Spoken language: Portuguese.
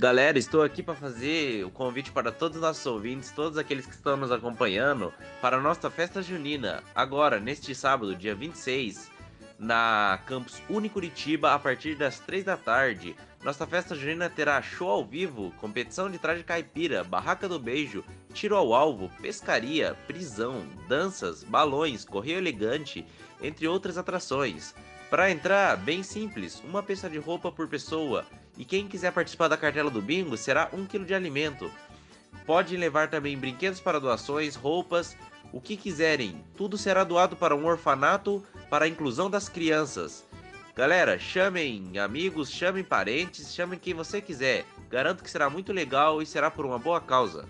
Galera, estou aqui para fazer o convite para todos os nossos ouvintes, todos aqueles que estão nos acompanhando, para a nossa festa junina, agora, neste sábado, dia 26, na Campus Unicuritiba, a partir das 3 da tarde. Nossa festa junina terá show ao vivo, competição de traje caipira, barraca do beijo, tiro ao alvo, pescaria, prisão, danças, balões, correio elegante, entre outras atrações. Para entrar, bem simples, uma peça de roupa por pessoa. E quem quiser participar da cartela do bingo será um quilo de alimento. Pode levar também brinquedos para doações, roupas, o que quiserem. Tudo será doado para um orfanato para a inclusão das crianças. Galera, chamem amigos, chamem parentes, chamem quem você quiser. Garanto que será muito legal e será por uma boa causa.